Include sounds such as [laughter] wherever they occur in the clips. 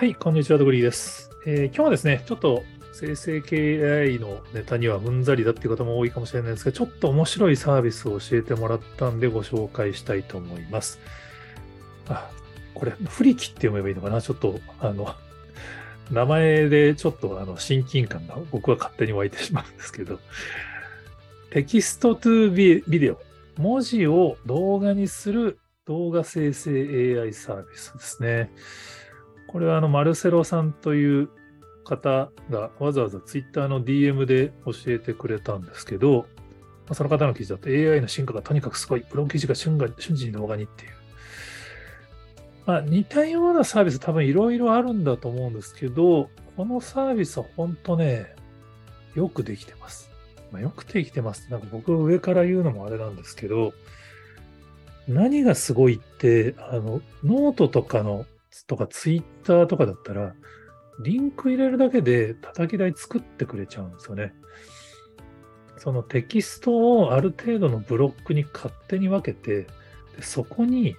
はい、こんにちは、ドグリーです、えー今日はですね、ちょっと生成系 AI のネタにはうんざりだっていう方も多いかもしれないですが、ちょっと面白いサービスを教えてもらったんでご紹介したいと思います。あ、これ、フリキって読めばいいのかな？ちょっと、あの、[laughs] 名前でちょっとあの親近感が僕は勝手に湧いてしまうんですけど、テキストトゥビデオ、文字を動画にする動画生成 AI サービスですね。これはあのマルセロさんという方がわざわざツイッターの DM で教えてくれたんですけど、その方の記事だと AI の進化がとにかくすごい、ブログ記事が瞬が瞬時に動画にっていう。まあ、似たようなサービス多分いろいろあるんだと思うんですけど、このサービスは本当ね、よくできてます。まあ、よくできてます。なんか僕上から言うのもあれなんですけど、何がすごいって、あの、ノートとかの、とかツイッターとかだったら、リンク入れるだけで叩き台作ってくれちゃうんですよね。そのテキストをある程度のブロックに勝手に分けて、でそこに、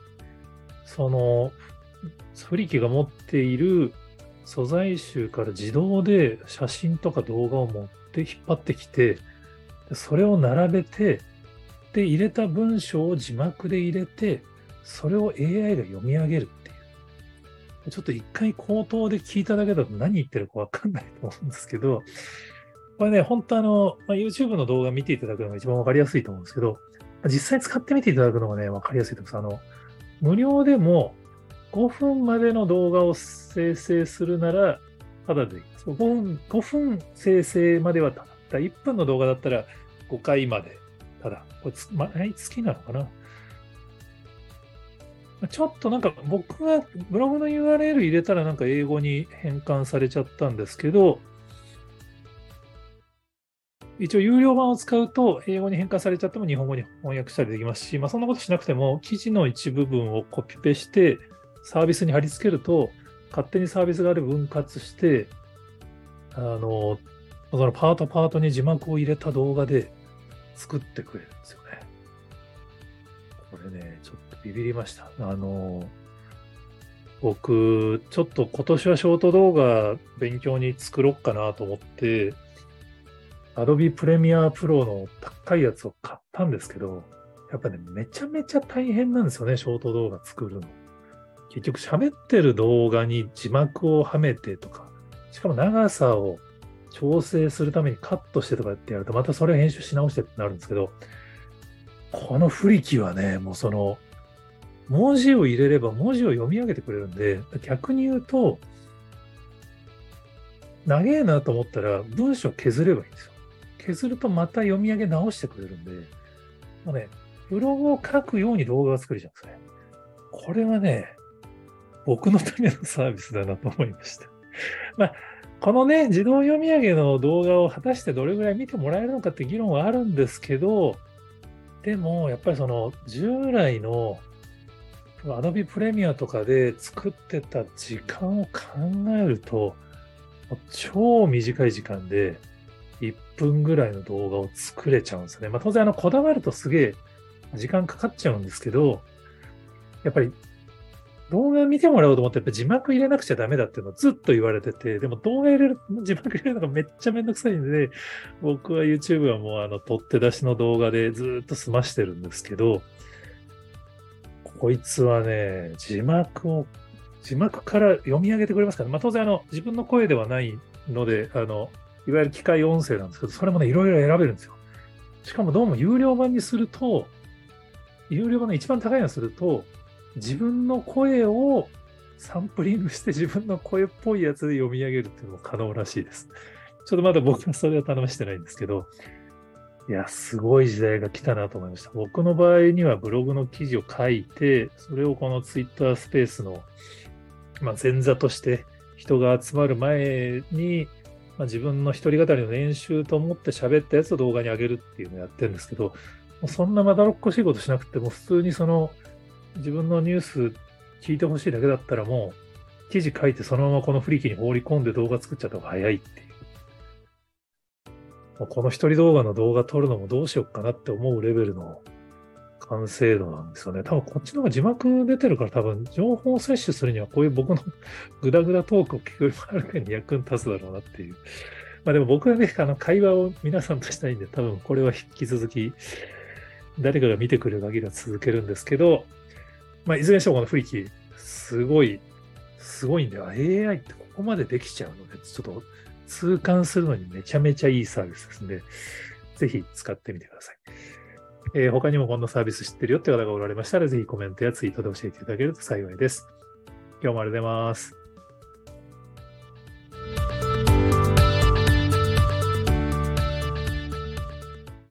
その、フリキが持っている素材集から自動で写真とか動画を持って引っ張ってきて、それを並べて、で、入れた文章を字幕で入れて、それを AI が読み上げる。ちょっと一回口頭で聞いただけだと何言ってるかわかんないと思うんですけど、これね、本当あの、まあ、YouTube の動画見ていただくのが一番わかりやすいと思うんですけど、実際使ってみていただくのがね、わかりやすいと思います。あの、無料でも5分までの動画を生成するなら、ただでできます。5分、5分生成まではただ。1分の動画だったら5回まで。ただ、これつ、毎月なのかなちょっとなんか僕がブログの URL 入れたらなんか英語に変換されちゃったんですけど、一応有料版を使うと英語に変換されちゃっても日本語に翻訳したりできますし、まあそんなことしなくても記事の一部分をコピペしてサービスに貼り付けると勝手にサービス側で分割して、あの、そのパートパートに字幕を入れた動画で作ってくれる。これね、ちょっとビビりました。あの、僕、ちょっと今年はショート動画勉強に作ろうかなと思って、Adobe Premiere Pro の高いやつを買ったんですけど、やっぱね、めちゃめちゃ大変なんですよね、ショート動画作るの。結局喋ってる動画に字幕をはめてとか、しかも長さを調整するためにカットしてとかってやると、またそれを編集し直してってなるんですけど、このフリキはね、もうその、文字を入れれば文字を読み上げてくれるんで、逆に言うと、長えなと思ったら文章削ればいいんですよ。削るとまた読み上げ直してくれるんで、もうね、ブログを書くように動画が作れちゃんですね。これはね、僕のためのサービスだなと思いました。[laughs] まあ、このね、自動読み上げの動画を果たしてどれぐらい見てもらえるのかって議論はあるんですけど、でも、やっぱりその従来の Adobe Premiere とかで作ってた時間を考えると、超短い時間で1分ぐらいの動画を作れちゃうんですね。まあ当然あのこだわるとすげえ時間かかっちゃうんですけど、やっぱり動画見てもらおうと思ってやっぱ字幕入れなくちゃダメだっていうのをずっと言われてて、でも動画入れる、字幕入れるのがめっちゃめんどくさいんで、僕は YouTube はもうあの取って出しの動画でずっと済ましてるんですけど、こいつはね、字幕を、字幕から読み上げてくれますから、まあ当然あの自分の声ではないので、あの、いわゆる機械音声なんですけど、それもね、いろいろ選べるんですよ。しかもどうも有料版にすると、有料版の一番高いのにすると、自分の声をサンプリングして自分の声っぽいやつで読み上げるっていうのも可能らしいです。ちょっとまだ僕はそれは頼ましてないんですけど、いや、すごい時代が来たなと思いました。僕の場合にはブログの記事を書いて、それをこのツイッタースペースの、まあ、前座として人が集まる前に、まあ、自分の一人語りの練習と思って喋ったやつを動画に上げるっていうのをやってるんですけど、そんなまだろっこしいことしなくても、普通にその自分のニュース聞いてほしいだけだったらもう記事書いてそのままこのフリーキーに放り込んで動画作っちゃった方が早いっていう。もうこの一人動画の動画撮るのもどうしようかなって思うレベルの完成度なんですよね。多分こっちの方が字幕出てるから多分情報を摂取するにはこういう僕の [laughs] グダグダトークを聞くよりもはるかに役に立つだろうなっていう。まあでも僕はね、あの会話を皆さんとしたいんで多分これは引き続き誰かが見てくれる限りは続けるんですけど、まあいずれにしてもこの雰囲気すごい、すごいんだよ。AI ってここまでできちゃうので、ちょっと痛感するのにめちゃめちゃいいサービスですんで、ぜひ使ってみてください。えー、他にもこんなサービス知ってるよって方がおられましたら、ぜひコメントやツイートで教えていただけると幸いです。今日もありがとうございます。